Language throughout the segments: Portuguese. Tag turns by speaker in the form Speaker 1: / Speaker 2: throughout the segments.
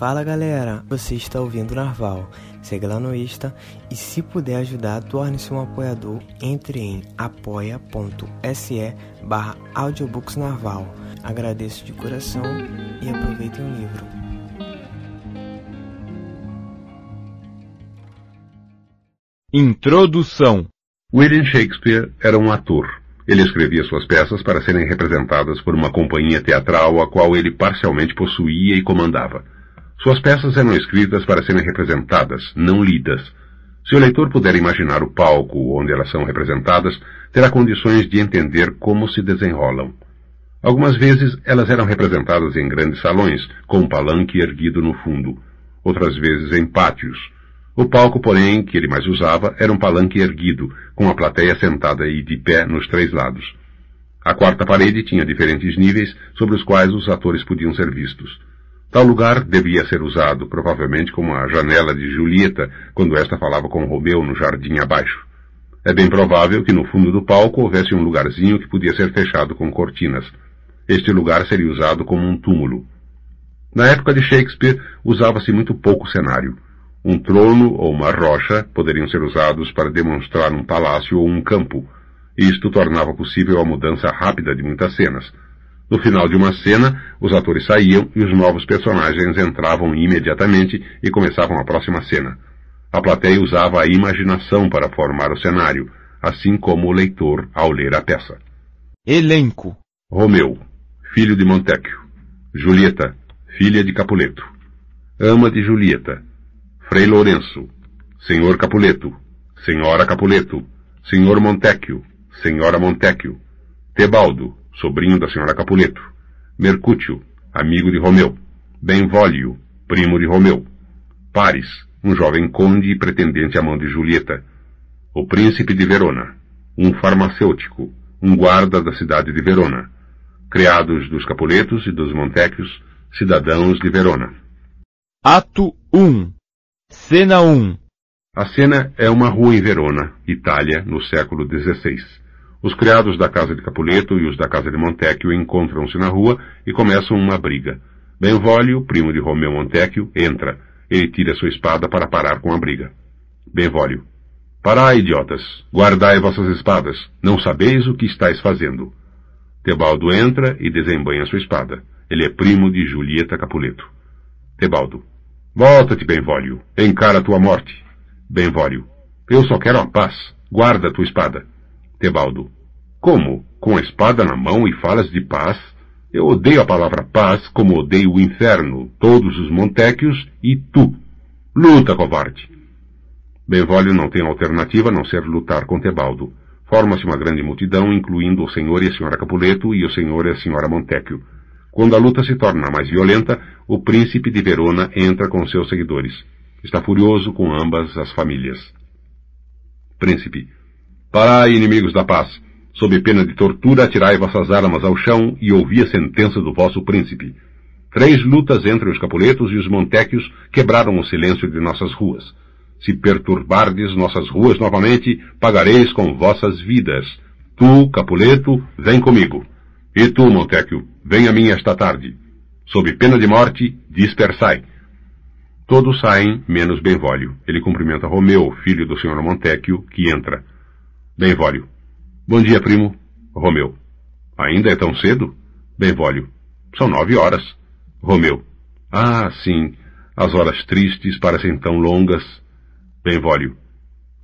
Speaker 1: Fala galera, você está ouvindo Narval. Segue lá no Insta e se puder ajudar, torne-se um apoiador. Entre em apoia.se barra audiobooksnarval. Agradeço de coração e aproveitem o livro.
Speaker 2: Introdução
Speaker 3: William Shakespeare era um ator. Ele escrevia suas peças para serem representadas por uma companhia teatral a qual ele parcialmente possuía e comandava. Suas peças eram escritas para serem representadas, não lidas. Se o leitor puder imaginar o palco onde elas são representadas, terá condições de entender como se desenrolam. Algumas vezes elas eram representadas em grandes salões, com um palanque erguido no fundo. Outras vezes em pátios. O palco, porém, que ele mais usava, era um palanque erguido, com a plateia sentada e de pé nos três lados. A quarta parede tinha diferentes níveis sobre os quais os atores podiam ser vistos. Tal lugar devia ser usado, provavelmente, como a janela de Julieta, quando esta falava com Romeu no jardim abaixo. É bem provável que no fundo do palco houvesse um lugarzinho que podia ser fechado com cortinas. Este lugar seria usado como um túmulo. Na época de Shakespeare, usava-se muito pouco cenário. Um trono ou uma rocha poderiam ser usados para demonstrar um palácio ou um campo. Isto tornava possível a mudança rápida de muitas cenas. No final de uma cena, os atores saíam e os novos personagens entravam imediatamente e começavam a próxima cena. A plateia usava a imaginação para formar o cenário, assim como o leitor ao ler a peça.
Speaker 2: Elenco:
Speaker 3: Romeu, filho de Montecchio. Julieta, filha de Capuleto. Ama de Julieta. Frei Lourenço. Senhor Capuleto. Senhora Capuleto. Senhor Montecchio. Senhora Montecchio. Tebaldo, sobrinho da senhora Capuleto. Mercúcio, amigo de Romeu. Benvolio, primo de Romeu. Paris, um jovem conde e pretendente à mão de Julieta. O príncipe de Verona, um farmacêutico, um guarda da cidade de Verona. Criados dos Capuletos e dos Montecchios, cidadãos de Verona.
Speaker 2: Ato 1 Cena 1
Speaker 3: A cena é uma rua em Verona, Itália, no século XVI. Os criados da casa de Capuleto e os da casa de Montecchio encontram-se na rua e começam uma briga. Benvolio, primo de Romeu Montecchio, entra. Ele tira sua espada para parar com a briga. Benvolio. Parai, idiotas! Guardai vossas espadas! Não sabeis o que estáis fazendo. Tebaldo entra e desembanha sua espada. Ele é primo de Julieta Capuleto. Tebaldo. Volta-te, Benvolio. Encara tua morte. Benvolio. Eu só quero a paz. Guarda tua espada. Tebaldo. Como? Com a espada na mão e falas de paz? Eu odeio a palavra paz como odeio o inferno, todos os Montecchios e tu. Luta, covarde. Benvolio não tem alternativa a não ser lutar com Tebaldo. Forma-se uma grande multidão, incluindo o senhor e a senhora Capuleto e o senhor e a senhora Montecchio. Quando a luta se torna mais violenta, o príncipe de Verona entra com seus seguidores. Está furioso com ambas as famílias. Príncipe. Parai, inimigos da paz. Sob pena de tortura, atirai vossas armas ao chão e ouvi a sentença do vosso príncipe. Três lutas entre os Capuletos e os Montecchios quebraram o silêncio de nossas ruas. Se perturbardes nossas ruas novamente, pagareis com vossas vidas. Tu, Capuleto, vem comigo. E tu, Montecchio, vem a mim esta tarde. Sob pena de morte, dispersai. Todos saem, menos Benvolio. Ele cumprimenta Romeu, filho do senhor Montecchio, que entra. Benvolio. Bom dia, primo. Romeu. Ainda é tão cedo? Benvolio. São nove horas. Romeu. Ah, sim. As horas tristes parecem tão longas. Benvolio.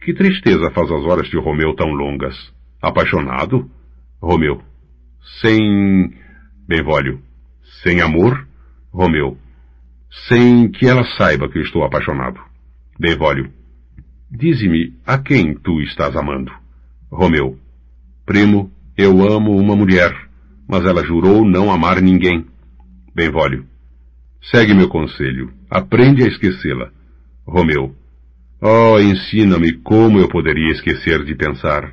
Speaker 3: Que tristeza faz as horas de Romeu tão longas. Apaixonado? Romeu. Sem. Benvolio. Sem amor? Romeu. Sem que ela saiba que eu estou apaixonado. Benvolio. Dize-me a quem tu estás amando. Romeu. Primo, eu amo uma mulher, mas ela jurou não amar ninguém. Benvolio. Segue meu conselho. Aprende a esquecê-la. Romeu. Oh, ensina-me como eu poderia esquecer de pensar.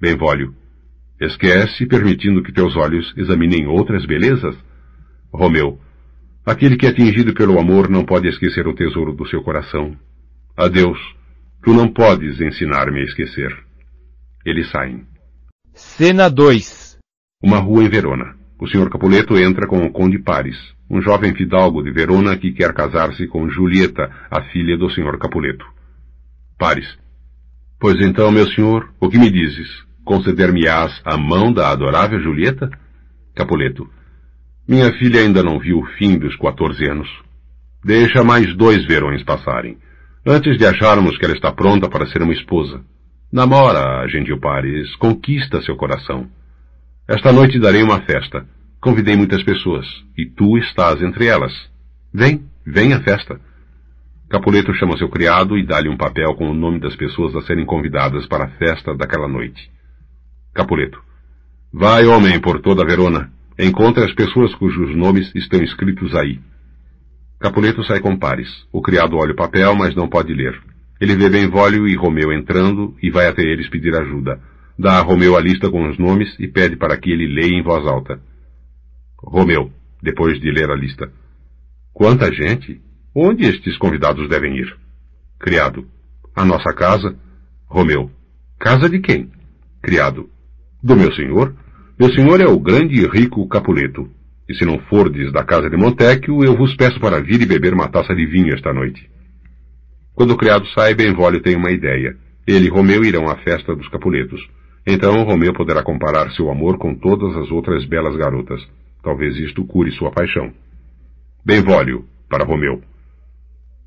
Speaker 3: Benvolio. Esquece, permitindo que teus olhos examinem outras belezas? Romeu. Aquele que é atingido pelo amor não pode esquecer o tesouro do seu coração. Adeus. Tu não podes ensinar-me a esquecer. Eles saem.
Speaker 2: Cena 2
Speaker 3: Uma rua em Verona. O Sr. Capuleto entra com o Conde Paris. um jovem fidalgo de Verona que quer casar-se com Julieta, a filha do senhor Capuleto. Pares. Pois então, meu senhor, o que me dizes? Conceder-me-ás a mão da adorável Julieta? Capuleto. Minha filha ainda não viu o fim dos quatorze anos. Deixa mais dois verões passarem, antes de acharmos que ela está pronta para ser uma esposa. Namora, gentil Pares, conquista seu coração. Esta noite darei uma festa. Convidei muitas pessoas, e tu estás entre elas. Vem, vem à festa. Capuleto chama seu criado e dá-lhe um papel com o nome das pessoas a serem convidadas para a festa daquela noite. Capuleto. Vai, homem, por toda Verona. Encontre as pessoas cujos nomes estão escritos aí. Capuleto sai com pares. O criado olha o papel, mas não pode ler. Ele vê Benvolio e Romeu entrando e vai até eles pedir ajuda. Dá a Romeu a lista com os nomes e pede para que ele leia em voz alta. Romeu, depois de ler a lista. Quanta gente! Onde estes convidados devem ir? Criado. A nossa casa. Romeu. Casa de quem? Criado. Do meu senhor. Meu senhor é o grande e rico Capuleto. E se não fordes da casa de Montecchio, eu vos peço para vir e beber uma taça de vinho esta noite. Quando o criado sai, Benvolio tem uma ideia. Ele e Romeu irão à festa dos Capuletos. Então Romeu poderá comparar seu amor com todas as outras belas garotas. Talvez isto cure sua paixão. Benvolio, para Romeu.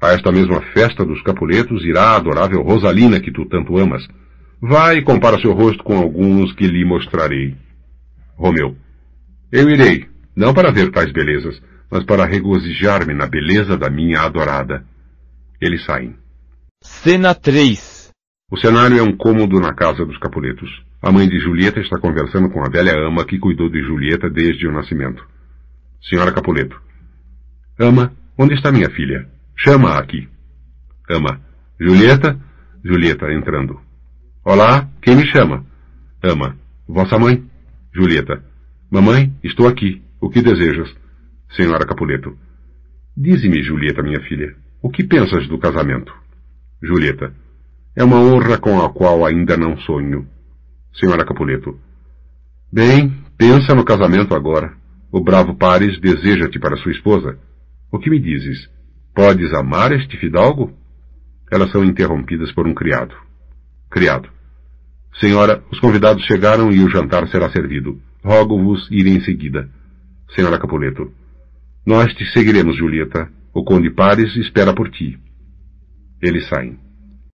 Speaker 3: A esta mesma festa dos Capuletos irá a adorável Rosalina que tu tanto amas. Vai e compara seu rosto com alguns que lhe mostrarei. Romeu. Eu irei, não para ver tais belezas, mas para regozijar-me na beleza da minha adorada. Eles saem.
Speaker 2: Cena 3
Speaker 3: O cenário é um cômodo na casa dos Capuletos. A mãe de Julieta está conversando com a velha ama que cuidou de Julieta desde o nascimento. Senhora Capuleto. Ama, onde está minha filha? Chama-a aqui. Ama. Julieta? Julieta entrando. Olá, quem me chama? Ama. Vossa mãe? Julieta. Mamãe, estou aqui. O que desejas? Senhora Capuleto. Dize-me, Julieta, minha filha, o que pensas do casamento? Julieta. É uma honra com a qual ainda não sonho. Senhora Capuleto. Bem, pensa no casamento agora. O bravo Pares deseja-te para sua esposa. O que me dizes? Podes amar este fidalgo? Elas são interrompidas por um criado. Criado. Senhora, os convidados chegaram e o jantar será servido. Rogo-vos ir em seguida. Senhora Capuleto. Nós te seguiremos, Julieta. O conde Pares espera por ti. Eles saem.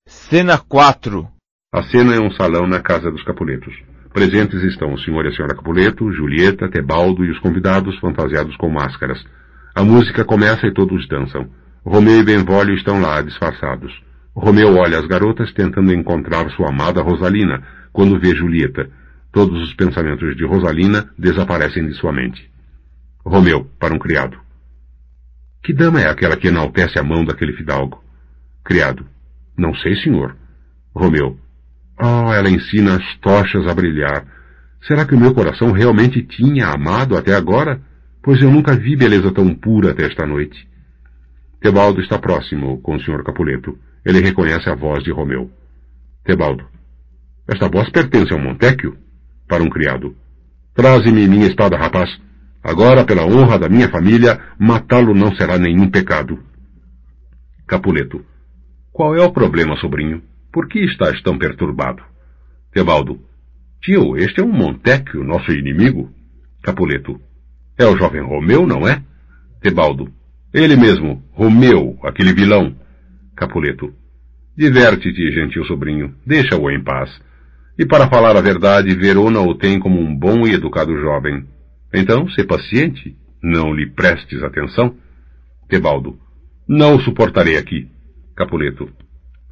Speaker 2: Cena 4
Speaker 3: A cena é um salão na casa dos Capuletos. Presentes estão o senhor e a senhora Capuleto, Julieta, Tebaldo e os convidados fantasiados com máscaras. A música começa e todos dançam. Romeu e Benvolio estão lá, disfarçados. Romeu olha as garotas tentando encontrar sua amada Rosalina, quando vê Julieta. Todos os pensamentos de Rosalina desaparecem de sua mente. Romeu, para um criado. Que dama é aquela que enaltece a mão daquele fidalgo? Criado. Não sei, senhor. Romeu. Oh, ela ensina as tochas a brilhar. Será que o meu coração realmente tinha amado até agora? Pois eu nunca vi beleza tão pura até esta noite. Tebaldo está próximo com o senhor Capuleto. Ele reconhece a voz de Romeu. Tebaldo. Esta voz pertence ao Montecchio? Para um criado. Traze-me minha espada, rapaz. Agora, pela honra da minha família, matá-lo não será nenhum pecado. Capuleto. Qual é o problema, sobrinho? Por que estás tão perturbado? Tebaldo. Tio, este é um Montecchio, nosso inimigo. Capuleto. É o jovem Romeu, não é? Tebaldo. Ele mesmo, Romeu, aquele vilão. Capuleto. Diverte-te, gentil sobrinho. Deixa-o em paz. E para falar a verdade, Verona o tem como um bom e educado jovem. Então, se paciente, não lhe prestes atenção. Tebaldo. Não o suportarei aqui. Capuleto.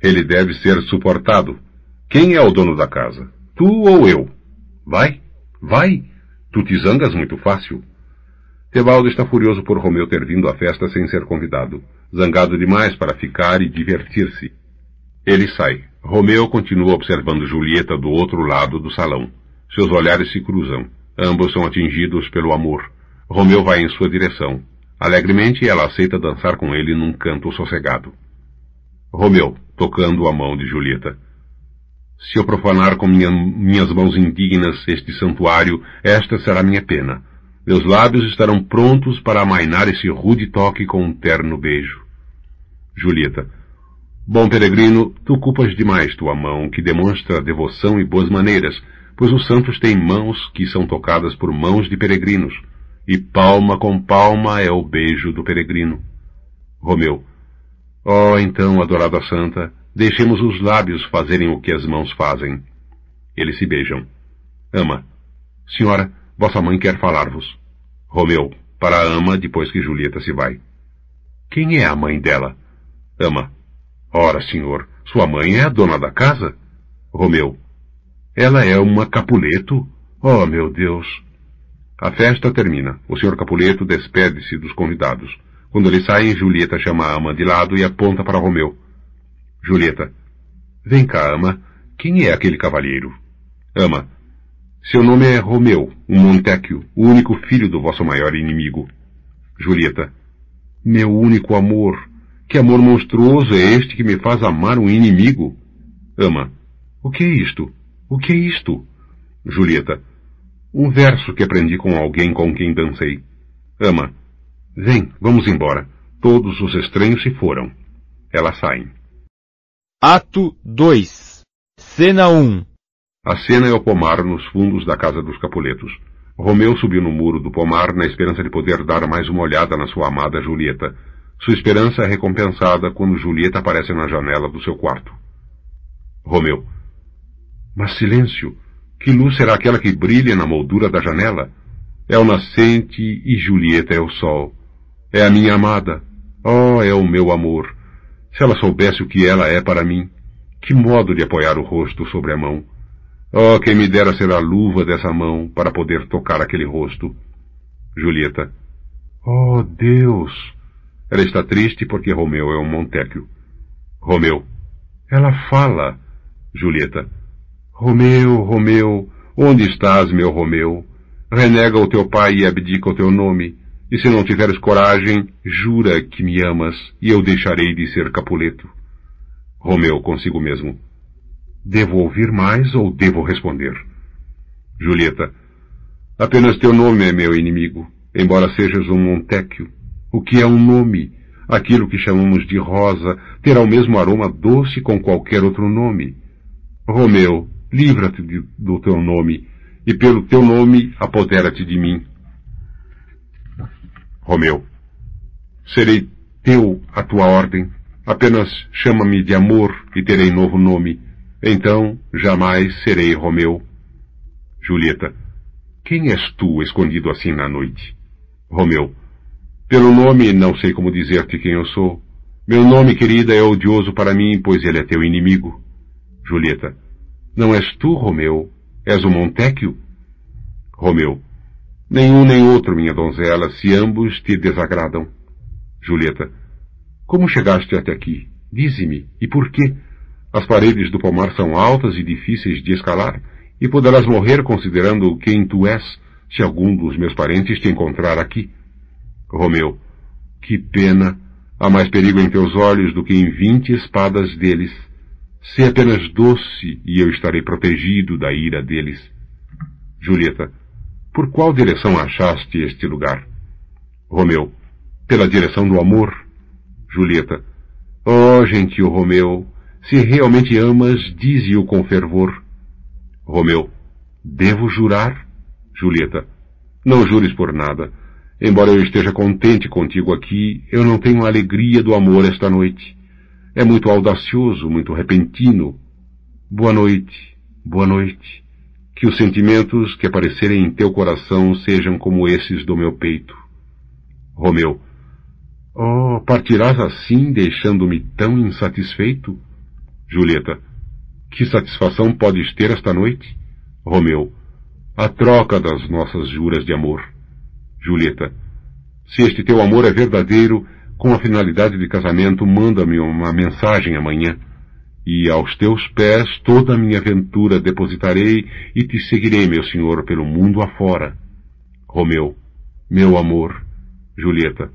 Speaker 3: Ele deve ser suportado. Quem é o dono da casa? Tu ou eu? Vai, vai. Tu te zangas muito fácil. Tebaldo está furioso por Romeu ter vindo à festa sem ser convidado. Zangado demais para ficar e divertir-se. Ele sai. Romeu continua observando Julieta do outro lado do salão. Seus olhares se cruzam. Ambos são atingidos pelo amor. Romeu vai em sua direção. Alegremente ela aceita dançar com ele num canto sossegado. Romeu, tocando a mão de Julieta. Se eu profanar com minha, minhas mãos indignas este santuário, esta será minha pena. Meus lábios estarão prontos para amainar esse rude toque com um terno beijo. Julieta. Bom peregrino, tu culpas demais tua mão, que demonstra devoção e boas maneiras, pois os santos têm mãos que são tocadas por mãos de peregrinos, e palma com palma é o beijo do peregrino. Romeu. Oh, então, adorada santa, deixemos os lábios fazerem o que as mãos fazem. Eles se beijam. Ama. Senhora, vossa mãe quer falar-vos. Romeu, para a ama depois que Julieta se vai. Quem é a mãe dela? Ama. Ora, senhor, sua mãe é a dona da casa? Romeu. Ela é uma Capuleto? Oh, meu Deus! A festa termina. O senhor Capuleto despede-se dos convidados. Quando eles saem, Julieta chama a ama de lado e aponta para Romeu. Julieta. Vem cá, ama. Quem é aquele cavalheiro? Ama. Seu nome é Romeu, um Montecchio, o único filho do vosso maior inimigo. Julieta. Meu único amor. Que amor monstruoso é este que me faz amar um inimigo? Ama. O que é isto? O que é isto? Julieta. Um verso que aprendi com alguém com quem dancei. Ama. Vem, vamos embora. Todos os estranhos se foram. Elas saem.
Speaker 2: Ato 2 Cena 1
Speaker 3: A cena é o pomar nos fundos da casa dos Capuletos. Romeu subiu no muro do pomar na esperança de poder dar mais uma olhada na sua amada Julieta. Sua esperança é recompensada quando Julieta aparece na janela do seu quarto. Romeu. Mas silêncio! Que luz será aquela que brilha na moldura da janela? É o nascente e Julieta é o sol. É a minha amada. Oh, é o meu amor. Se ela soubesse o que ela é para mim, que modo de apoiar o rosto sobre a mão. Oh, quem me dera ser a luva dessa mão para poder tocar aquele rosto. Julieta. Oh, Deus! Ela está triste porque Romeu é um Montecchio. Romeu. Ela fala. Julieta. Romeu, Romeu, onde estás, meu Romeu? Renega o teu pai e abdica o teu nome. E se não tiveres coragem, jura que me amas, e eu deixarei de ser Capuleto. Romeu consigo mesmo. Devo ouvir mais ou devo responder? Julieta. Apenas teu nome é meu inimigo, embora sejas um Montecchio. O que é um nome? Aquilo que chamamos de rosa terá o mesmo aroma doce com qualquer outro nome. Romeu, livra-te do teu nome, e pelo teu nome apodera-te de mim. Romeu, serei teu a tua ordem, apenas chama-me de amor e terei novo nome, então jamais serei Romeu. Julieta, quem és tu escondido assim na noite? Romeu, pelo nome não sei como dizer-te quem eu sou. Meu nome, querida, é odioso para mim, pois ele é teu inimigo. Julieta, não és tu, Romeu? És o Montecchio? Romeu. Nenhum nem outro, minha donzela, se ambos te desagradam. Julieta. Como chegaste até aqui? Dize-me, e por quê? As paredes do pomar são altas e difíceis de escalar, e poderás morrer considerando quem tu és, se algum dos meus parentes te encontrar aqui. Romeu. Que pena! Há mais perigo em teus olhos do que em vinte espadas deles. Sê apenas doce e eu estarei protegido da ira deles. Julieta, por qual direção achaste este lugar? Romeu, pela direção do amor. Julieta, oh, gentil Romeu, se realmente amas, dize-o com fervor. Romeu, devo jurar? Julieta, não jures por nada. Embora eu esteja contente contigo aqui, eu não tenho a alegria do amor esta noite. É muito audacioso, muito repentino. Boa noite, boa noite. Que os sentimentos que aparecerem em teu coração sejam como esses do meu peito. Romeu. Oh, partirás assim, deixando-me tão insatisfeito? Julieta. Que satisfação podes ter esta noite? Romeu. A troca das nossas juras de amor. Julieta. Se este teu amor é verdadeiro, com a finalidade de casamento, manda-me uma mensagem amanhã. E aos teus pés toda a minha aventura depositarei e te seguirei, meu senhor, pelo mundo afora. Romeu, meu amor. Julieta,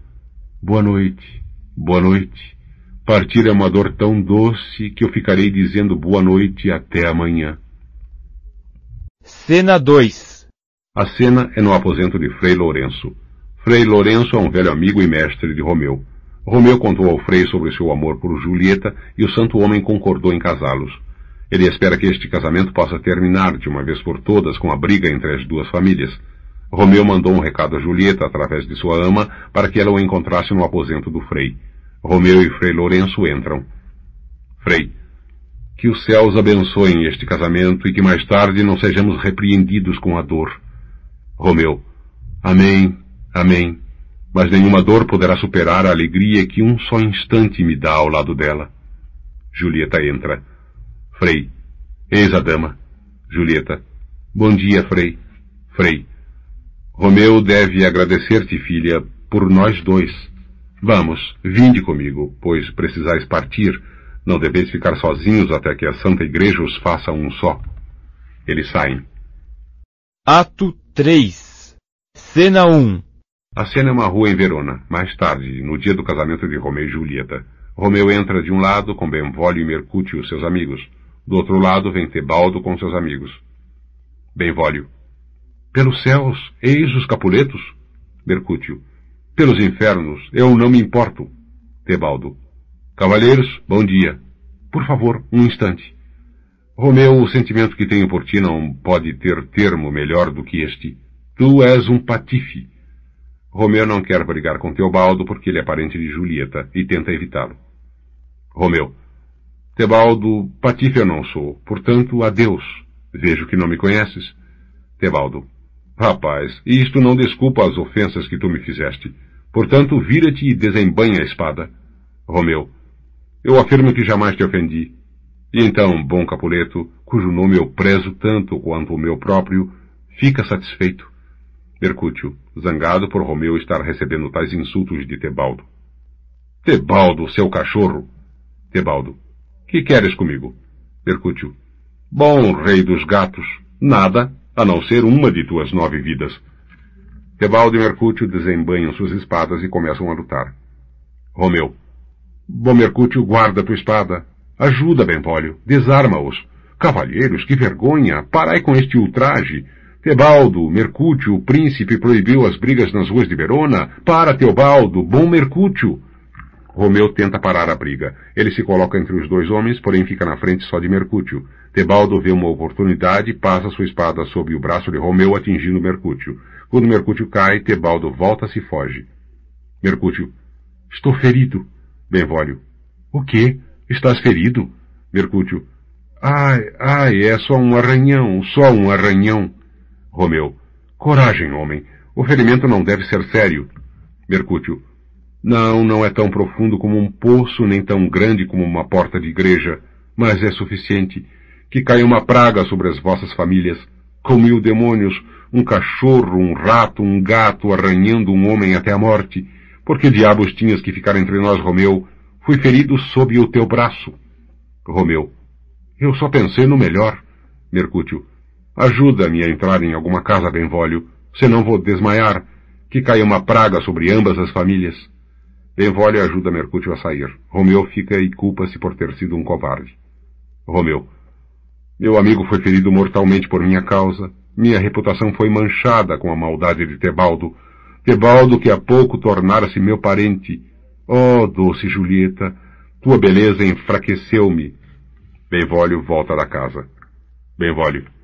Speaker 3: boa noite, boa noite. Partir é uma dor tão doce que eu ficarei dizendo boa noite até amanhã.
Speaker 2: Cena 2
Speaker 3: A cena é no aposento de Frei Lourenço. Frei Lourenço é um velho amigo e mestre de Romeu. Romeu contou ao Frei sobre seu amor por Julieta e o santo homem concordou em casá-los. Ele espera que este casamento possa terminar de uma vez por todas com a briga entre as duas famílias. Romeu mandou um recado a Julieta através de sua ama para que ela o encontrasse no aposento do Frei. Romeu e Frei Lourenço entram. Frei, que os céus abençoem este casamento e que mais tarde não sejamos repreendidos com a dor. Romeu, amém, amém. Mas nenhuma dor poderá superar a alegria que um só instante me dá ao lado dela. Julieta entra. Frei. Eis a dama. Julieta. Bom dia, Frei. Frei. Romeu deve agradecer-te, filha, por nós dois. Vamos, vinde comigo, pois precisais partir. Não deveis ficar sozinhos até que a Santa Igreja os faça um só. Eles saem.
Speaker 2: Ato 3 Cena 1
Speaker 3: A cena é uma rua em Verona, mais tarde, no dia do casamento de Romeu e Julieta. Romeu entra de um lado com Benvolio e Mercúcio, seus amigos. Do outro lado vem Tebaldo com seus amigos. Benvolio. Pelos céus, eis os Capuletos. Mercúcio. Pelos infernos, eu não me importo. Tebaldo. Cavalheiros, bom dia. Por favor, um instante. Romeu, o sentimento que tenho por ti não pode ter termo melhor do que este. Tu és um patife. Romeu não quer brigar com Teobaldo porque ele é parente de Julieta e tenta evitá-lo. Romeu. Tebaldo, patife eu não sou, portanto, adeus. Vejo que não me conheces. Tebaldo. Rapaz, isto não desculpa as ofensas que tu me fizeste. Portanto, vira-te e desembanha a espada. Romeu. Eu afirmo que jamais te ofendi. E então, bom Capuleto, cujo nome eu prezo tanto quanto o meu próprio, fica satisfeito. Mercúcio, zangado por Romeu estar recebendo tais insultos de Tebaldo. Tebaldo, seu cachorro! Tebaldo. Que queres comigo? Mercúcio. Bom, rei dos gatos, nada, a não ser uma de tuas nove vidas. Tebaldo e Mercúcio desembanham suas espadas e começam a lutar. Romeu. Bom Mercúcio, guarda tua espada. Ajuda, Benvolio. Desarma-os. Cavalheiros, que vergonha! Parai com este ultraje. Tebaldo, Mercúcio, o príncipe proibiu as brigas nas ruas de Verona. Para, Teobaldo, bom Mercúcio! Romeu tenta parar a briga. Ele se coloca entre os dois homens, porém fica na frente só de Mercúcio. Tebaldo vê uma oportunidade e passa sua espada sob o braço de Romeu, atingindo Mercúcio. Quando Mercúcio cai, Tebaldo volta-se e foge. Mercúcio. Estou ferido. Benvolio. O quê? Estás ferido? Mercúcio. Ai, ai, é só um arranhão, só um arranhão. Romeu. Coragem, homem. O ferimento não deve ser sério. Mercúcio. Não, não é tão profundo como um poço, nem tão grande como uma porta de igreja, mas é suficiente. Que caia uma praga sobre as vossas famílias. Com mil demônios, um cachorro, um rato, um gato arranhando um homem até a morte. Por que diabos tinhas que ficar entre nós, Romeu? Fui ferido sob o teu braço. Romeu. Eu só pensei no melhor. Mercúcio. Ajuda-me a entrar em alguma casa, Benvolio, senão vou desmaiar. Que caia uma praga sobre ambas as famílias. Benvolio ajuda Mercúcio a sair. Romeu fica e culpa-se por ter sido um covarde. Romeu. Meu amigo foi ferido mortalmente por minha causa. Minha reputação foi manchada com a maldade de Tebaldo. Tebaldo que há pouco tornara-se meu parente. Oh, doce Julieta, tua beleza enfraqueceu-me. Benvolio volta da casa. Benvolio.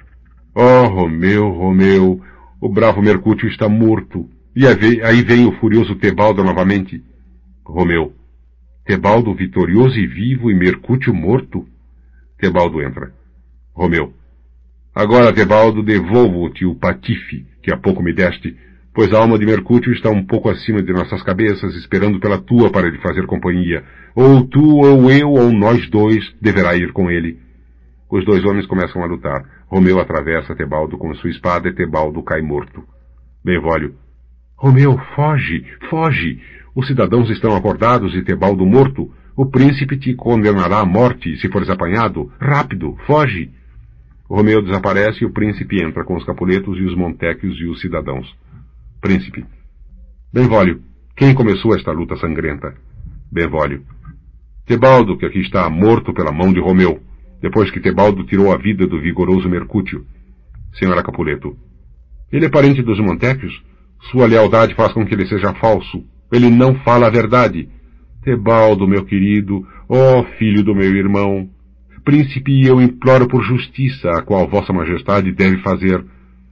Speaker 3: Oh, Romeu, Romeu, o bravo Mercúcio está morto. E aí vem o furioso Tebaldo novamente. Romeu. Tebaldo vitorioso e vivo e Mercúcio morto? Tebaldo entra. Romeu. Agora, Tebaldo, devolvo-te o patife que há pouco me deste, pois a alma de Mercúcio está um pouco acima de nossas cabeças, esperando pela tua para lhe fazer companhia. Ou tu, ou eu, ou nós dois deverá ir com ele. Os dois homens começam a lutar. Romeu atravessa Tebaldo com sua espada e Tebaldo cai morto. Benvolio. Romeu, foge, foge! Os cidadãos estão acordados e Tebaldo morto. O príncipe te condenará à morte se fores apanhado. Rápido, foge! Romeu desaparece e o príncipe entra com os capuletos e os montequios e os cidadãos. Príncipe. Benvolio, quem começou esta luta sangrenta? Benvolio. Tebaldo, que aqui está morto pela mão de Romeu, depois que Tebaldo tirou a vida do vigoroso Mercúcio. Senhora Capuleto. Ele é parente dos Montecchios? Sua lealdade faz com que ele seja falso. Ele não fala a verdade. Tebaldo, meu querido, ó oh, filho do meu irmão, príncipe, eu imploro por justiça, a qual vossa majestade deve fazer.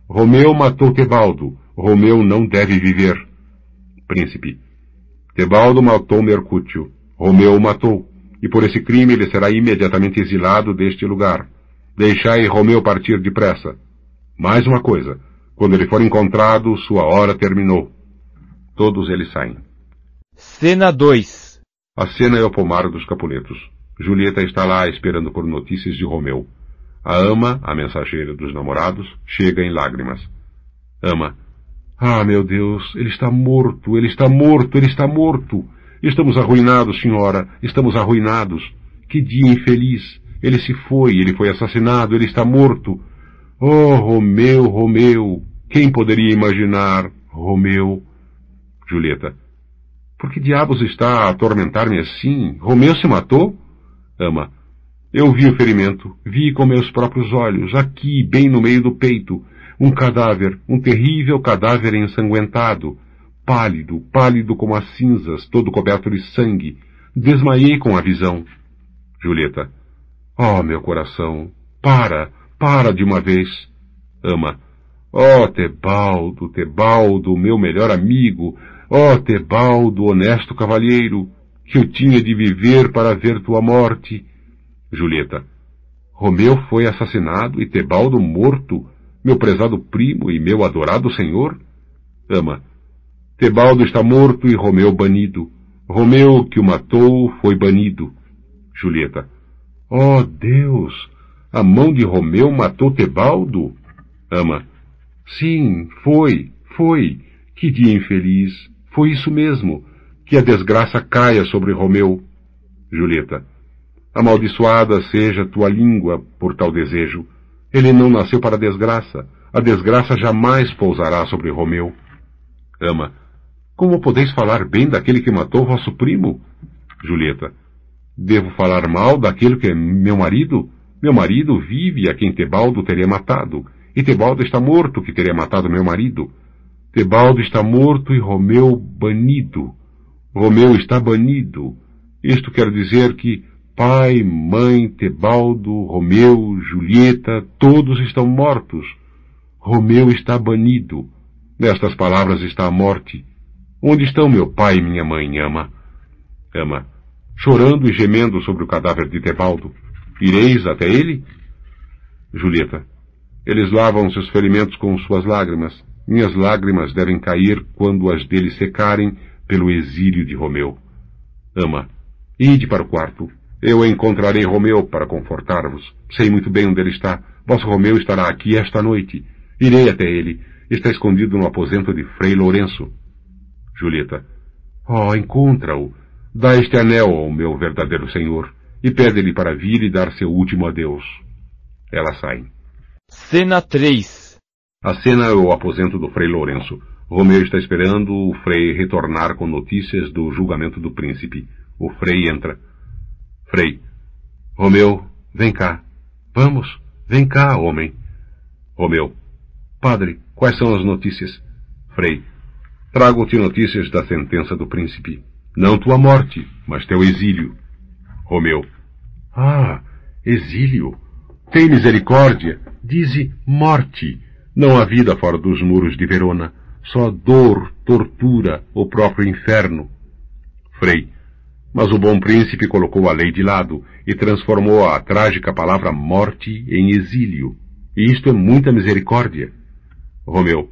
Speaker 3: Romeu matou Tebaldo. Romeu não deve viver. Príncipe. Tebaldo matou Mercúcio. Romeu o matou. E por esse crime ele será imediatamente exilado deste lugar. Deixai Romeu partir depressa. Mais uma coisa. Quando ele for encontrado, sua hora terminou. Todos eles saem.
Speaker 2: Cena 2
Speaker 3: A cena é o pomar dos Capuletos. Julieta está lá esperando por notícias de Romeu. A ama, a mensageira dos namorados, chega em lágrimas. Ama. Ah, meu Deus, ele está morto, ele está morto, ele está morto. Estamos arruinados, senhora, estamos arruinados. Que dia infeliz. Ele se foi, ele foi assassinado, ele está morto. Oh, Romeu, Romeu. Quem poderia imaginar, Romeu? Julieta. Por que diabos está a atormentar-me assim? Romeu se matou? Ama. Eu vi o ferimento, vi com meus próprios olhos, aqui, bem no meio do peito, um cadáver, um terrível cadáver ensanguentado, pálido, pálido como as cinzas, todo coberto de sangue. Desmaiei com a visão. Julieta. Oh, meu coração, para, para de uma vez. Ama. Oh, Tebaldo, Tebaldo, meu melhor amigo. Oh, Tebaldo, honesto cavalheiro que eu tinha de viver para ver tua morte. Julieta. Romeu foi assassinado e Tebaldo morto, meu prezado primo e meu adorado senhor? Ama. Tebaldo está morto e Romeu banido. Romeu que o matou foi banido. Julieta. Oh Deus! A mão de Romeu matou Tebaldo? Ama. Sim, foi, foi. Que dia infeliz. Foi isso mesmo que a desgraça caia sobre Romeu. Julieta. Amaldiçoada seja tua língua por tal desejo. Ele não nasceu para a desgraça. A desgraça jamais pousará sobre Romeu. Ama. Como podeis falar bem daquele que matou vosso primo? Julieta. Devo falar mal daquele que é meu marido? Meu marido vive a quem Tebaldo teria matado. E Tebaldo está morto que teria matado meu marido. Tebaldo está morto e Romeu banido. Romeu está banido. Isto quer dizer que pai, mãe, Tebaldo, Romeu, Julieta, todos estão mortos. Romeu está banido. Nestas palavras está a morte. Onde estão meu pai e minha mãe, ama? Ama. Chorando e gemendo sobre o cadáver de Tebaldo. Ireis até ele? Julieta. Eles lavam seus ferimentos com suas lágrimas. Minhas lágrimas devem cair quando as dele secarem pelo exílio de Romeu. Ama, ide para o quarto. Eu encontrarei Romeu para confortar-vos. Sei muito bem onde ele está. Vosso Romeu estará aqui esta noite. Irei até ele. Está escondido no aposento de Frei Lourenço. Julieta. Oh, encontra-o. Dá este anel ao meu verdadeiro senhor e pede-lhe para vir e dar seu último adeus. Ela sai.
Speaker 2: Cena 3
Speaker 3: A cena é o aposento do Frei Lourenço. Romeu está esperando o Frei retornar com notícias do julgamento do príncipe. O Frei entra. Frei. Romeu, vem cá. Vamos, vem cá, homem. Romeu. Padre, quais são as notícias? Frei. Trago-te notícias da sentença do príncipe. Não tua morte, mas teu exílio. Romeu. Ah, exílio. Tem misericórdia. Dize morte. Não há vida fora dos muros de Verona só dor, tortura, o próprio inferno. Frei. Mas o bom príncipe colocou a lei de lado e transformou a trágica palavra morte em exílio. E isto é muita misericórdia. Romeu.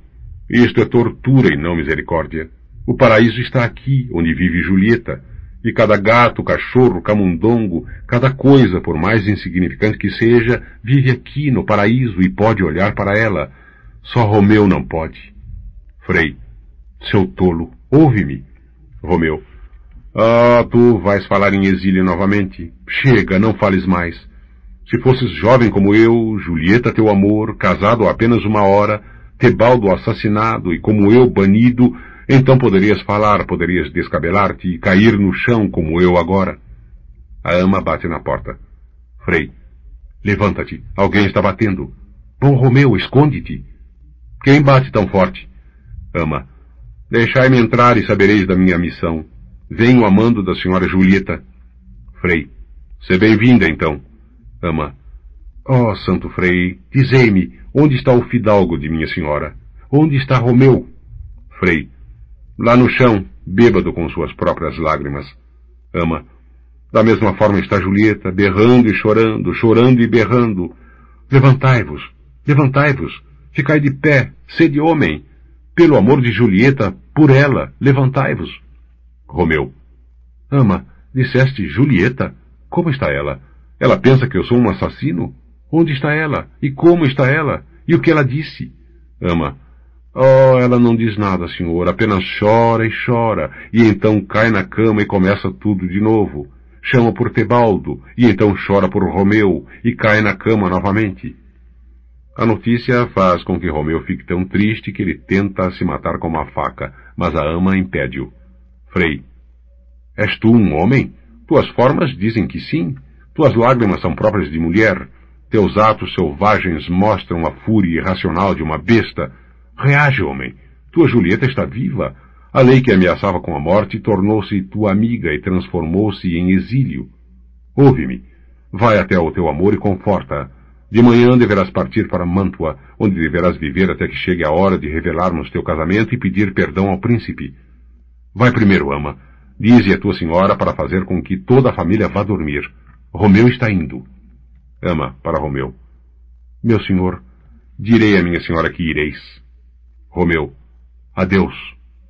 Speaker 3: Isto é tortura e não misericórdia. O paraíso está aqui, onde vive Julieta, e cada gato, cachorro, camundongo, cada coisa, por mais insignificante que seja, vive aqui no paraíso e pode olhar para ela. Só Romeu não pode. Frei. Seu tolo, ouve-me. Romeu. Ah, tu vais falar em exílio novamente. Chega, não fales mais. Se fosses jovem como eu, Julieta teu amor, casado há apenas uma hora, Tebaldo assassinado e como eu banido, então poderias falar, poderias descabelar-te e cair no chão como eu agora. A ama bate na porta. Frei. Levanta-te. Alguém está batendo. Bom Romeu, esconde-te. Quem bate tão forte? Ama. Deixai-me entrar e sabereis da minha missão. Venho amando da senhora Julieta. Frei. Se bem-vinda, então. Ama. Oh, santo Frei, dizei-me, onde está o fidalgo de minha senhora? Onde está Romeu? Frei. Lá no chão, bêbado com suas próprias lágrimas. Ama. Da mesma forma está Julieta, berrando e chorando, chorando e berrando. Levantai-vos, levantai-vos, ficai de pé, sede homem. Pelo amor de Julieta, por ela, levantai-vos. Romeu. Ama, disseste Julieta? Como está ela? Ela pensa que eu sou um assassino? Onde está ela? E como está ela? E o que ela disse? Ama. Oh, ela não diz nada, senhor, apenas chora e chora, e então cai na cama e começa tudo de novo. Chama por Tebaldo, e então chora por Romeu, e cai na cama novamente. A notícia faz com que Romeu fique tão triste que ele tenta se matar com uma faca, mas a ama impede-o. Frei. És tu um homem? Tuas formas dizem que sim. Tuas lágrimas são próprias de mulher. Teus atos selvagens mostram a fúria irracional de uma besta. Reage, homem. Tua Julieta está viva. A lei que ameaçava com a morte tornou-se tua amiga e transformou-se em exílio. Ouve-me. Vai até ao teu amor e conforta. De manhã deverás partir para Mantua, onde deverás viver até que chegue a hora de revelarmos teu casamento e pedir perdão ao príncipe. Vai primeiro, ama. Dize a tua senhora para fazer com que toda a família vá dormir. Romeu está indo. Ama para Romeu. Meu senhor, direi à minha senhora que ireis. Romeu. Adeus.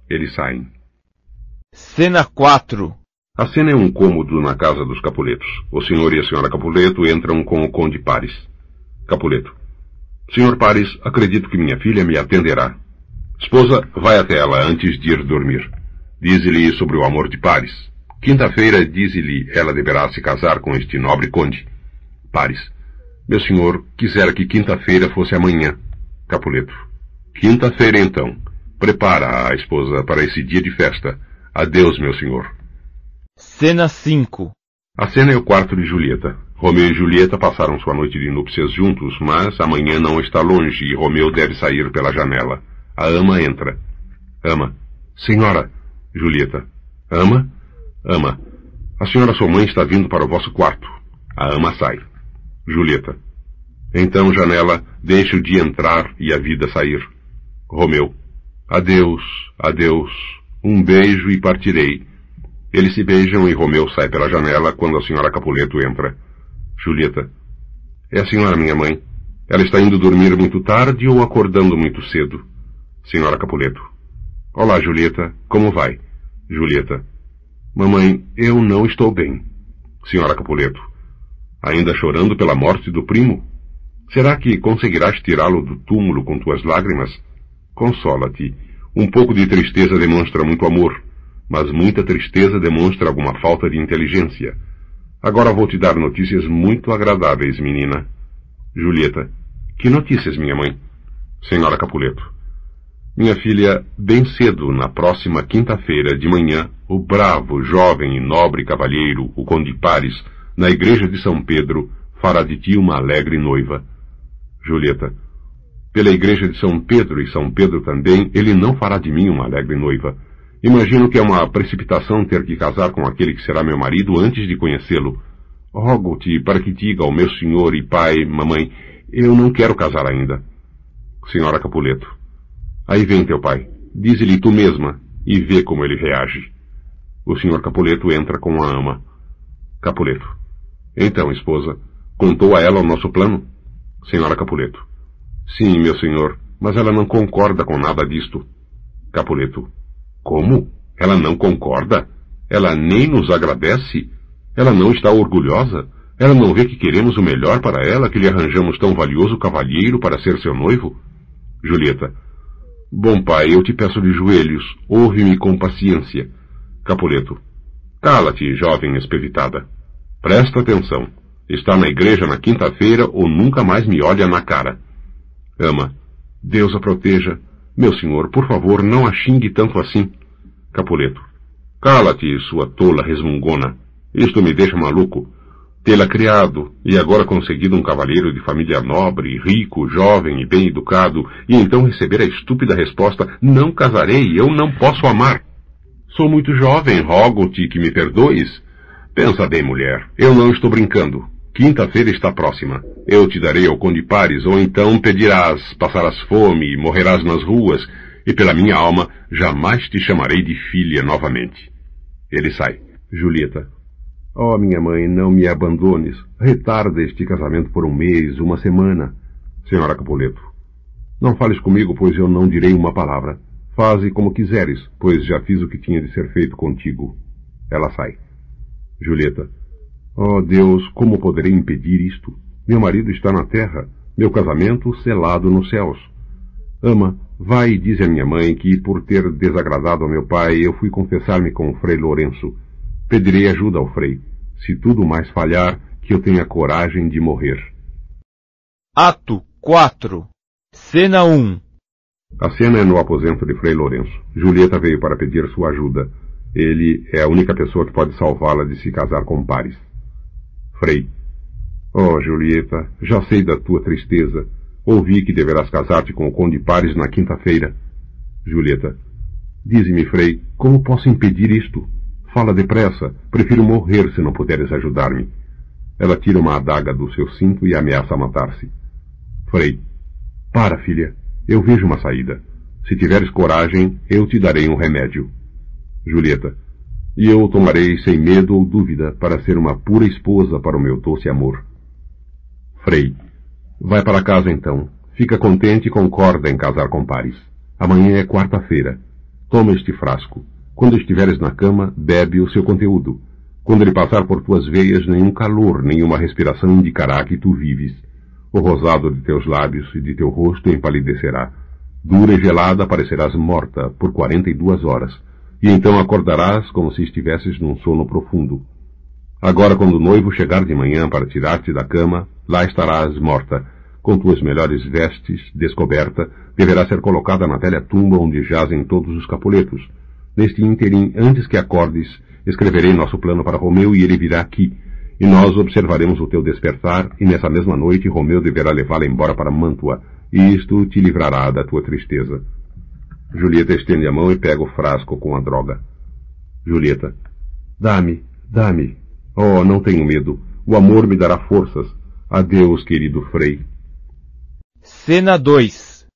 Speaker 3: Eles saem.
Speaker 2: Cena 4
Speaker 3: A cena é um cômodo na casa dos Capuletos. O senhor e a senhora Capuleto entram com o conde Pares. Capuleto. Senhor Pares, acredito que minha filha me atenderá. Esposa, vai até ela antes de ir dormir. Dize-lhe sobre o amor de Pares. Quinta-feira, dize-lhe, ela deverá se casar com este nobre conde. Pares. Meu senhor, quisera que quinta-feira fosse amanhã. Capuleto. Quinta-feira, então. Prepara a esposa para esse dia de festa. Adeus, meu senhor.
Speaker 2: Cena 5
Speaker 3: A cena é o quarto de Julieta. Romeu e Julieta passaram sua noite de núpcias juntos, mas amanhã não está longe e Romeu deve sair pela janela. A ama entra. Ama. Senhora. Julieta. Ama? Ama. A senhora sua mãe está vindo para o vosso quarto. A ama sai. Julieta. Então, janela, deixe o dia entrar e a vida sair. Romeu. Adeus, adeus. Um beijo e partirei. Eles se beijam e Romeu sai pela janela quando a senhora Capuleto entra. Julieta. É a senhora minha mãe. Ela está indo dormir muito tarde ou acordando muito cedo? Senhora Capuleto. Olá, Julieta. Como vai? Julieta. Mamãe, eu não estou bem. Senhora Capuleto. Ainda chorando pela morte do primo? Será que conseguirás tirá-lo do túmulo com tuas lágrimas? Consola-te. Um pouco de tristeza demonstra muito amor, mas muita tristeza demonstra alguma falta de inteligência. Agora vou te dar notícias muito agradáveis, menina. Julieta. Que notícias, minha mãe? Senhora Capuleto. Minha filha, bem cedo, na próxima quinta-feira de manhã, o bravo, jovem e nobre cavalheiro, o Conde Pares, na igreja de São Pedro, fará de ti uma alegre noiva. Julieta. Pela igreja de São Pedro e São Pedro também, ele não fará de mim uma alegre noiva. Imagino que é uma precipitação ter que casar com aquele que será meu marido antes de conhecê-lo. Rogo-te para que diga ao meu senhor e pai, mamãe, eu não quero casar ainda. Senhora Capuleto. Aí vem teu pai. Dize-lhe tu mesma e vê como ele reage. O senhor Capuleto entra com a ama. Capuleto. Então, esposa, contou a ela o nosso plano? Senhora Capuleto. Sim, meu senhor, mas ela não concorda com nada disto. Capuleto. Como? Ela não concorda? Ela nem nos agradece? Ela não está orgulhosa? Ela não vê que queremos o melhor para ela, que lhe arranjamos tão valioso cavalheiro para ser seu noivo? Julieta. Bom pai, eu te peço de joelhos, ouve-me com paciência. Capuleto. Cala-te, jovem espevitada. Presta atenção. Está na igreja na quinta-feira ou nunca mais me olha na cara. Ama. Deus a proteja. Meu senhor, por favor, não a xingue tanto assim. Capuleto. Cala-te, sua tola resmungona. Isto me deixa maluco. tê-la criado, e agora conseguido um cavalheiro de família nobre, rico, jovem e bem educado, e então receber a estúpida resposta, não casarei, eu não posso amar. Sou muito jovem, rogo-te que me perdoes. Pensa bem, mulher, eu não estou brincando. Quinta-feira está próxima. Eu te darei ao Conde Pares, ou então pedirás, passarás fome, morrerás nas ruas, e pela minha alma jamais te chamarei de filha novamente. Ele sai. Julieta. Oh, minha mãe, não me abandones. Retarda este casamento por um mês, uma semana. Senhora Capuleto. Não fales comigo, pois eu não direi uma palavra. Faze como quiseres, pois já fiz o que tinha de ser feito contigo. Ela sai. Julieta. Oh Deus, como poderei impedir isto? Meu marido está na terra, meu casamento selado nos céus. Ama, vai e diz à minha mãe que, por ter desagradado ao meu pai, eu fui confessar-me com o Frei Lourenço. Pedirei ajuda ao Frei. Se tudo mais falhar, que eu tenha coragem de morrer.
Speaker 2: Ato 4 Cena 1
Speaker 3: A cena é no aposento de Frei Lourenço. Julieta veio para pedir sua ajuda. Ele é a única pessoa que pode salvá-la de se casar com Paris. Frei. Oh, Julieta, já sei da tua tristeza. Ouvi que deverás casar-te com o Conde Pares na quinta-feira. Julieta. Dize-me, Frei, como posso impedir isto? Fala depressa. Prefiro morrer se não puderes ajudar-me. Ela tira uma adaga do seu cinto e ameaça matar-se. Frei. Para, filha. Eu vejo uma saída. Se tiveres coragem, eu te darei um remédio. Julieta. E eu o tomarei sem medo ou dúvida para ser uma pura esposa para o meu doce amor. Frei. Vai para casa então. Fica contente e concorda em casar com Paris. Amanhã é quarta-feira. Toma este frasco. Quando estiveres na cama, bebe o seu conteúdo. Quando ele passar por tuas veias, nenhum calor, nenhuma respiração indicará que tu vives. O rosado de teus lábios e de teu rosto empalidecerá. Dura e gelada parecerás morta por quarenta e duas horas e então acordarás como se estivesses num sono profundo. Agora, quando o noivo chegar de manhã para tirar-te da cama, lá estarás morta, com tuas melhores vestes, descoberta, deverá ser colocada na velha tumba onde jazem todos os capuletos. Neste ínterim, antes que acordes, escreverei nosso plano para Romeu e ele virá aqui, e nós observaremos o teu despertar, e nessa mesma noite Romeu deverá levá-la embora para Mantua, e isto te livrará da tua tristeza. Julieta estende a mão e pega o frasco com a droga. Julieta. Dá-me, dá-me. Oh, não tenho medo. O amor me dará forças. Adeus, querido Frei.
Speaker 2: Cena 2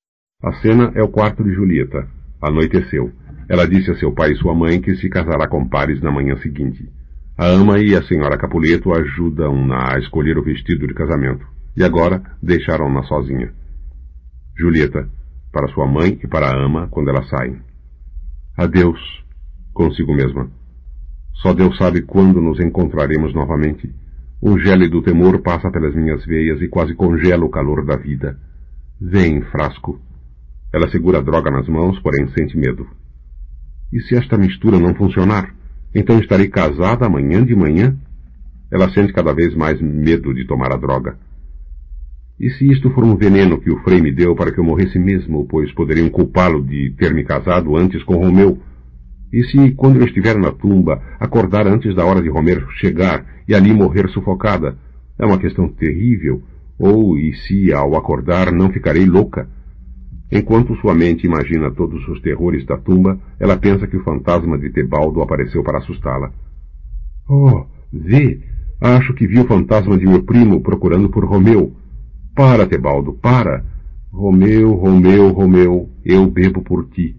Speaker 3: A cena é o quarto de Julieta. Anoiteceu. Ela disse a seu pai e sua mãe que se casará com Pares na manhã seguinte. A ama e a senhora Capuleto ajudam-na a escolher o vestido de casamento. E agora deixaram-na sozinha. Julieta para sua mãe e para a ama quando elas saem. Adeus, consigo mesma. Só Deus sabe quando nos encontraremos novamente. Um gélido temor passa pelas minhas veias e quase congela o calor da vida. Vem, frasco. Ela segura a droga nas mãos, porém sente medo. E se esta mistura não funcionar? Então estarei casada amanhã de manhã? Ela sente cada vez mais medo de tomar a droga. E se isto for um veneno que o Frei me deu para que eu morresse mesmo, pois poderiam culpá-lo de ter me casado antes com Romeu? E se, quando eu estiver na tumba, acordar antes da hora de Romeu chegar e ali morrer sufocada? É uma questão terrível. Ou, e se, ao acordar, não ficarei louca? Enquanto sua mente imagina todos os terrores da tumba, ela pensa que o fantasma de Tebaldo apareceu para assustá-la. Oh, vê! Acho que vi o fantasma de meu primo procurando por Romeu. Para, Tebaldo, para! Romeu, Romeu, Romeu, eu bebo por ti.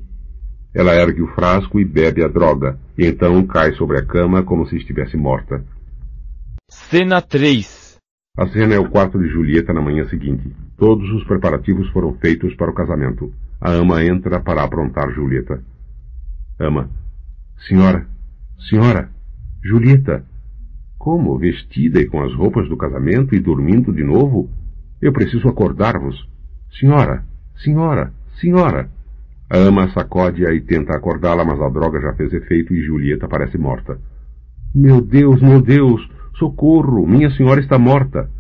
Speaker 3: Ela ergue o frasco e bebe a droga, e então cai sobre a cama como se estivesse morta.
Speaker 2: Cena 3
Speaker 3: A cena é o quarto de Julieta na manhã seguinte. Todos os preparativos foram feitos para o casamento. A ama entra para aprontar Julieta. Ama. Senhora, senhora, Julieta. Como? Vestida e com as roupas do casamento e dormindo de novo? Eu preciso acordar-vos. Senhora, senhora, senhora. A ama sacode-a e tenta acordá-la, mas a droga já fez efeito e Julieta parece morta. Meu Deus, meu Deus! Socorro! Minha senhora está morta!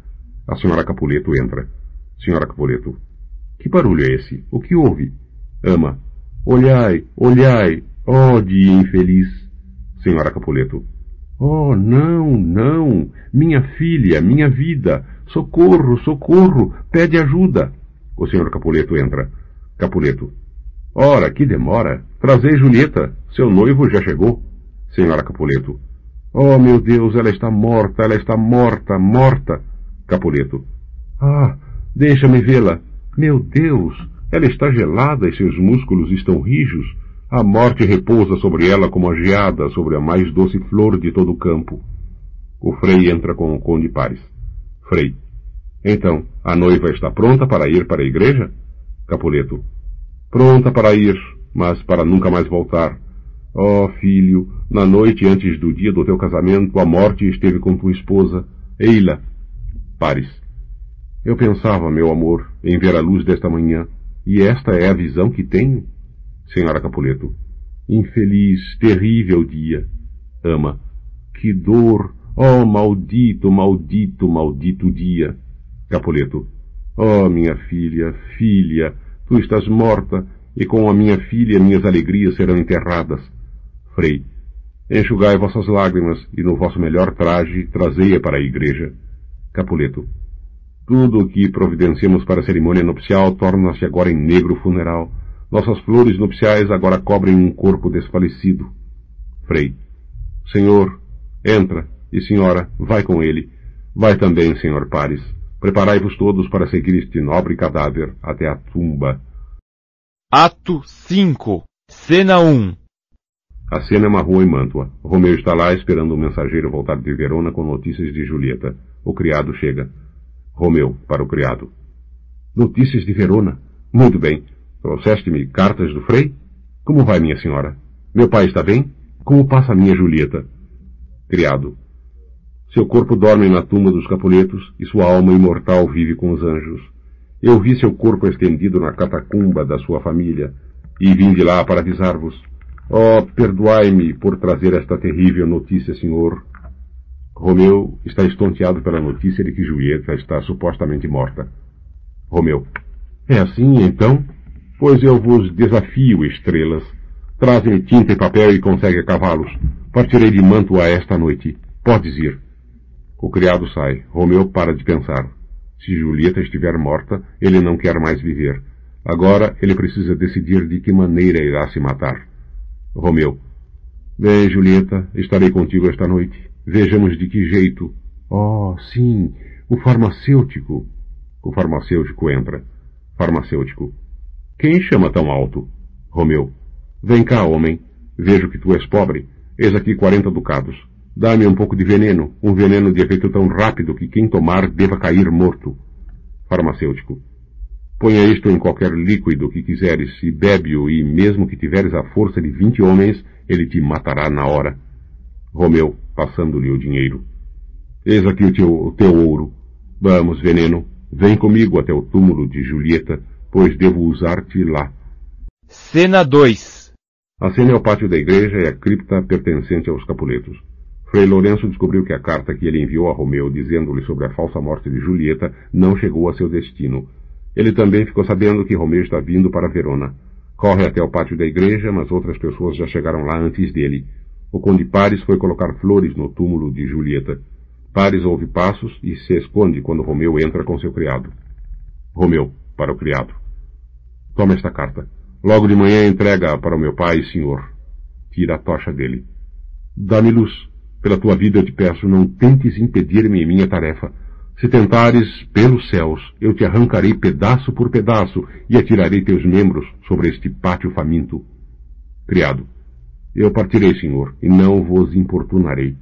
Speaker 3: A senhora Capuleto entra. Senhora Capuleto. Que barulho é esse? O que houve? Ama. Olhai, olhai! Oh, dia infeliz! Senhora Capuleto. Oh, não, não! Minha filha, minha vida! Socorro, socorro! Pede ajuda! O senhor Capuleto entra. Capuleto. Ora, que demora! Trazei Julieta. Seu noivo já chegou. Senhora Capuleto. Oh, meu Deus, ela está morta, ela está morta, morta. Capuleto. Ah, deixa-me vê-la. Meu Deus, ela está gelada e seus músculos estão rijos. A morte repousa sobre ela como a geada sobre a mais doce flor de todo o campo. O Frei entra com o Conde Pares. Frei. Então, a noiva está pronta para ir para a igreja? Capuleto. Pronta para ir, mas para nunca mais voltar. Ó oh, filho, na noite antes do dia do teu casamento, a morte esteve com tua esposa, Eila. Pares. Eu pensava, meu amor, em ver a luz desta manhã, e esta é a visão que tenho? Senhora Capuleto. Infeliz, terrível dia. Ama. Que dor. Oh, maldito, maldito, maldito dia. Capuleto. Oh, minha filha, filha, tu estás morta, e com a minha filha minhas alegrias serão enterradas. Frei. Enxugai vossas lágrimas, e no vosso melhor traje trazei-a para a igreja. Capuleto. Tudo o que providenciamos para a cerimônia nupcial torna-se agora em negro funeral. Nossas flores nupciais agora cobrem um corpo desfalecido. Frei. Senhor, entra, e senhora, vai com ele. Vai também, senhor Pares. Preparai-vos todos para seguir este nobre cadáver até a tumba.
Speaker 2: Ato 5 Cena 1
Speaker 3: A cena é uma rua em Mantua. Romeu está lá esperando o um mensageiro voltar de Verona com notícias de Julieta. O criado chega. Romeu, para o criado. Notícias de Verona? Muito bem. Trouxeste-me cartas do Frei? Como vai, minha senhora? Meu pai está bem? Como passa a minha Julieta? Criado. Seu corpo dorme na tumba dos Capuletos e sua alma imortal vive com os anjos. Eu vi seu corpo estendido na catacumba da sua família e vim de lá para avisar-vos. Oh, perdoai-me por trazer esta terrível notícia, senhor. Romeu está estonteado pela notícia de que Julieta está supostamente morta. Romeu. É assim, então? Pois eu vos desafio, estrelas. Trazem tinta e papel e consegue cavalos. Partirei de Mantua esta noite. Podes ir. O criado sai. Romeu para de pensar. Se Julieta estiver morta, ele não quer mais viver. Agora ele precisa decidir de que maneira irá se matar. Romeu. Bem, Julieta, estarei contigo esta noite. Vejamos de que jeito. Oh, sim, o farmacêutico. O farmacêutico entra. Farmacêutico. Quem chama tão alto? Romeu. Vem cá, homem. Vejo que tu és pobre. Eis aqui quarenta ducados. Dá-me um pouco de veneno, um veneno de efeito tão rápido que quem tomar deva cair morto. Farmacêutico. Ponha isto em qualquer líquido que quiseres e bebe-o, e mesmo que tiveres a força de vinte homens, ele te matará na hora. Romeu, passando-lhe o dinheiro. Eis aqui o teu, o teu ouro. Vamos, veneno, vem comigo até o túmulo de Julieta pois devo usar-te lá.
Speaker 2: Cena 2
Speaker 3: A cena é o pátio da igreja e a cripta pertencente aos Capuletos. Frei Lourenço descobriu que a carta que ele enviou a Romeu dizendo-lhe sobre a falsa morte de Julieta não chegou a seu destino. Ele também ficou sabendo que Romeu está vindo para Verona. Corre até o pátio da igreja, mas outras pessoas já chegaram lá antes dele. O conde Pares foi colocar flores no túmulo de Julieta. Pares ouve passos e se esconde quando Romeu entra com seu criado. Romeu, para o criado. Toma esta carta. Logo de manhã entrega para o meu pai senhor. Tira a tocha dele. Dá-me luz. Pela tua vida eu te peço, não tentes impedir-me em minha tarefa. Se tentares, pelos céus, eu te arrancarei pedaço por pedaço e atirarei teus membros sobre este pátio faminto. Criado. Eu partirei, senhor, e não vos importunarei.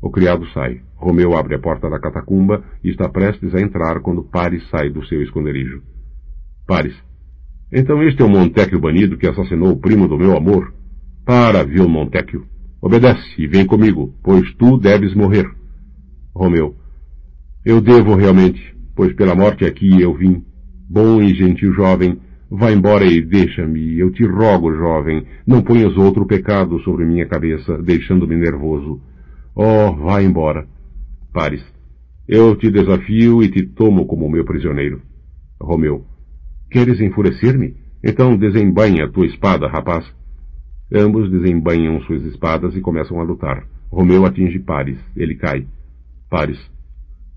Speaker 3: O criado sai. Romeu abre a porta da catacumba e está prestes a entrar quando Paris sai do seu esconderijo. Paris. Então este é o Montecchio banido que assassinou o primo do meu amor? Para, vil Montecchio. Obedece e vem comigo, pois tu deves morrer. Romeu. Eu devo realmente, pois pela morte aqui eu vim. Bom e gentil jovem, vá embora e deixa-me, eu te rogo, jovem, não ponhas outro pecado sobre minha cabeça, deixando-me nervoso. Oh, vá embora. Pares. Eu te desafio e te tomo como meu prisioneiro. Romeu. Queres enfurecer-me? Então desembainha tua espada, rapaz. Ambos desembainham suas espadas e começam a lutar. Romeu atinge Pares. Ele cai. Pares.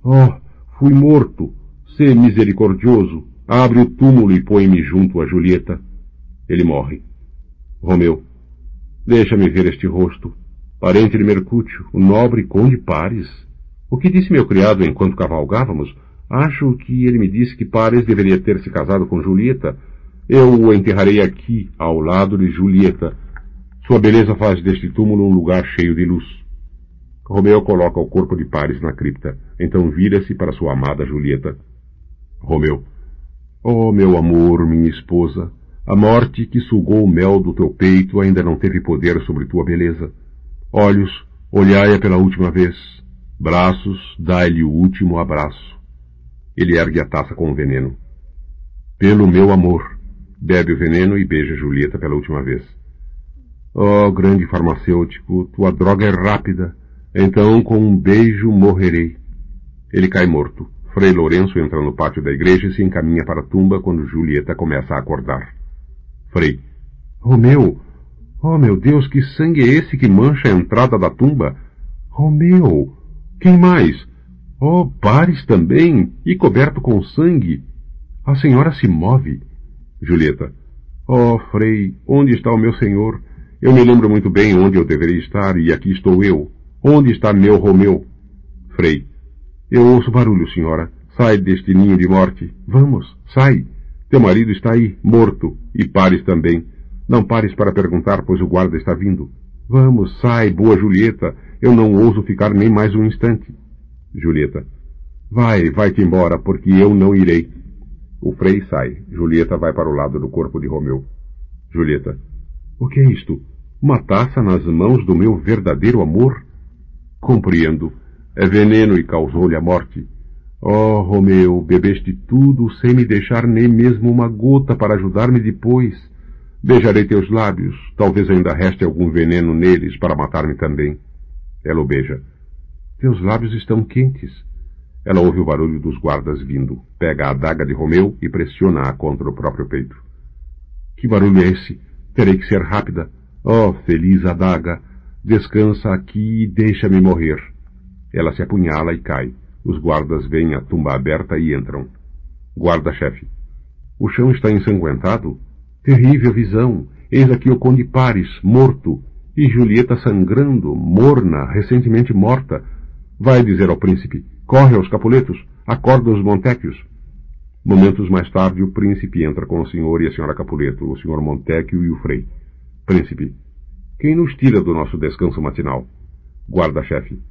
Speaker 3: Oh, fui morto. Sê misericordioso. Abre o túmulo e põe-me junto a Julieta. Ele morre. Romeu. Deixa-me ver este rosto. Parente de Mercúcio, o nobre conde Pares. O que disse meu criado enquanto cavalgávamos? Acho que ele me disse que Pares deveria ter se casado com Julieta. Eu o enterrarei aqui, ao lado de Julieta. Sua beleza faz deste túmulo um lugar cheio de luz. Romeu coloca o corpo de Paris na cripta. Então vira-se para sua amada Julieta. Romeu. Oh, meu amor, minha esposa, a morte que sugou o mel do teu peito ainda não teve poder sobre tua beleza. Olhos, olhai-a pela última vez. Braços, dai-lhe o último abraço. Ele ergue a taça com o veneno. Pelo meu amor, bebe o veneno e beija Julieta pela última vez. Oh, grande farmacêutico, tua droga é rápida. Então, com um beijo, morrerei. Ele cai morto. Frei Lourenço entra no pátio da igreja e se encaminha para a tumba quando Julieta começa a acordar. Frei. Romeu! Oh, meu Deus, que sangue é esse que mancha a entrada da tumba? Romeu! Quem mais? Oh, Pares também, e coberto com sangue. A senhora se move. Julieta. Oh, Frei, onde está o meu senhor? Eu me lembro muito bem onde eu deveria estar, e aqui estou eu. Onde está meu Romeu? Frei. Eu ouço barulho, senhora. Sai deste ninho de morte. Vamos, sai. Teu marido está aí, morto, e pares também. Não pares para perguntar, pois o guarda está vindo. Vamos, sai, boa Julieta. Eu não ouso ficar nem mais um instante. Julieta. Vai, vai-te embora, porque eu não irei. O frei sai. Julieta vai para o lado do corpo de Romeu. Julieta. O que é isto? Uma taça nas mãos do meu verdadeiro amor? Compreendo. É veneno e causou-lhe a morte. Oh, Romeu, bebeste tudo sem me deixar nem mesmo uma gota para ajudar-me depois. Beijarei teus lábios. Talvez ainda reste algum veneno neles para matar-me também. Ela o beija. Teus lábios estão quentes. Ela ouve o barulho dos guardas vindo. Pega a adaga de Romeu e pressiona-a contra o próprio peito. Que barulho é esse? Terei que ser rápida. Oh, feliz adaga! Descansa aqui e deixa-me morrer. Ela se apunhala e cai. Os guardas veem a tumba aberta e entram. Guarda-chefe. O chão está ensanguentado? Terrível visão. Eis aqui o conde Pares, morto, e Julieta sangrando, morna, recentemente morta. Vai dizer ao príncipe. Corre aos capuletos. Acorda os Montecchios. Momentos mais tarde, o príncipe entra com o senhor e a senhora Capuleto, o senhor Montecchio e o frei. Príncipe. Quem nos tira do nosso descanso matinal? Guarda-chefe.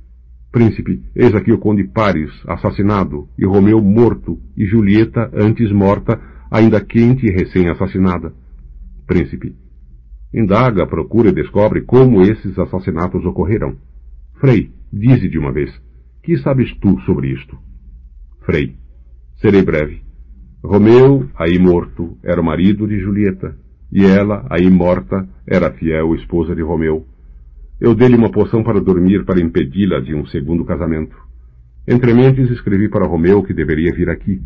Speaker 3: Príncipe, eis aqui o conde Paris, assassinado, e Romeu morto, e Julieta, antes morta, ainda quente e recém-assassinada. Príncipe. Indaga, procura e descobre como esses assassinatos ocorreram. Frei, dize de uma vez, que sabes tu sobre isto? Frei. Serei breve. Romeu, aí morto, era o marido de Julieta, e ela, aí morta, era a fiel esposa de Romeu. Eu dei-lhe uma poção para dormir para impedi-la de um segundo casamento. Entre mentes escrevi para Romeu que deveria vir aqui,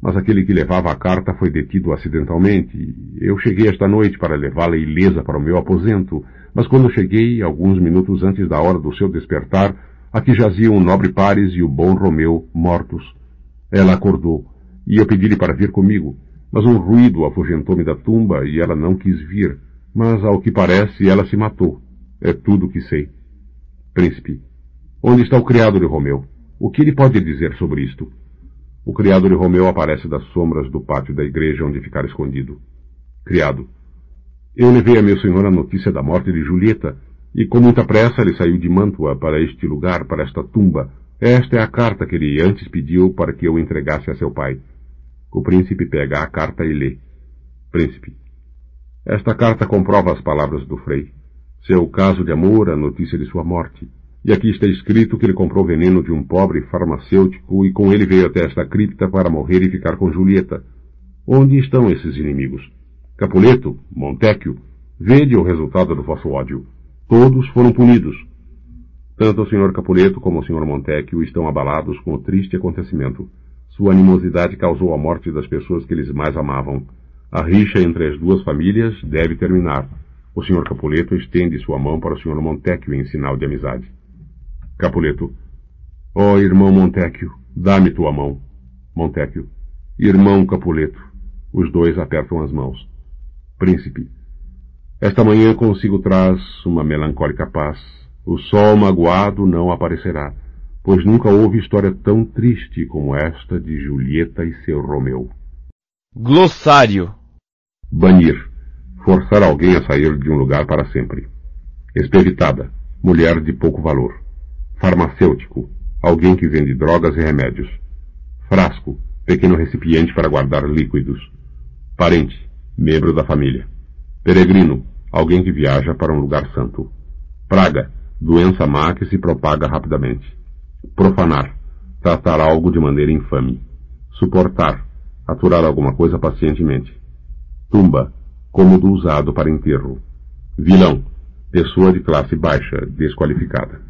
Speaker 3: mas aquele que levava a carta foi detido acidentalmente. Eu cheguei esta noite para levá-la ilesa para o meu aposento, mas quando cheguei, alguns minutos antes da hora do seu despertar, aqui jaziam o nobre Pares e o bom Romeu mortos. Ela acordou, e eu pedi-lhe para vir comigo. Mas um ruído afugentou-me da tumba e ela não quis vir. Mas, ao que parece, ela se matou. É tudo o que sei. Príncipe, onde está o criado de Romeu? O que ele pode dizer sobre isto? O criado de Romeu aparece das sombras do pátio da igreja onde ficar escondido. Criado. Eu levei a meu senhor a notícia da morte de Julieta, e com muita pressa ele saiu de Mantua para este lugar, para esta tumba. Esta é a carta que ele antes pediu para que eu entregasse a seu pai. O príncipe pega a carta e lê. Príncipe. Esta carta comprova as palavras do frei. Seu caso de amor, a notícia de sua morte. E aqui está escrito que ele comprou veneno de um pobre farmacêutico e com ele veio até esta cripta para morrer e ficar com Julieta. Onde estão esses inimigos? Capuleto, Montecchio, vede o resultado do vosso ódio. Todos foram punidos. Tanto o Sr. Capuleto como o Sr. Montecchio estão abalados com o triste acontecimento. Sua animosidade causou a morte das pessoas que eles mais amavam. A rixa entre as duas famílias deve terminar. O Sr. Capuleto estende sua mão para o Sr. Montecchio em sinal de amizade. Capuleto. Ó oh, irmão Montecchio, dá-me tua mão. Montecchio. Irmão Capuleto. Os dois apertam as mãos. Príncipe. Esta manhã consigo traz uma melancólica paz. O sol magoado não aparecerá, pois nunca houve história tão triste como esta de Julieta e seu Romeu.
Speaker 2: Glossário.
Speaker 3: Banir. Forçar alguém a sair de um lugar para sempre. Espevitada. Mulher de pouco valor. Farmacêutico. Alguém que vende drogas e remédios. Frasco. Pequeno recipiente para guardar líquidos. Parente. Membro da família. Peregrino. Alguém que viaja para um lugar santo. Praga. Doença má que se propaga rapidamente. Profanar. Tratar algo de maneira infame. Suportar aturar alguma coisa pacientemente. Tumba, cômodo usado para enterro. Vilão, pessoa de classe baixa, desqualificada.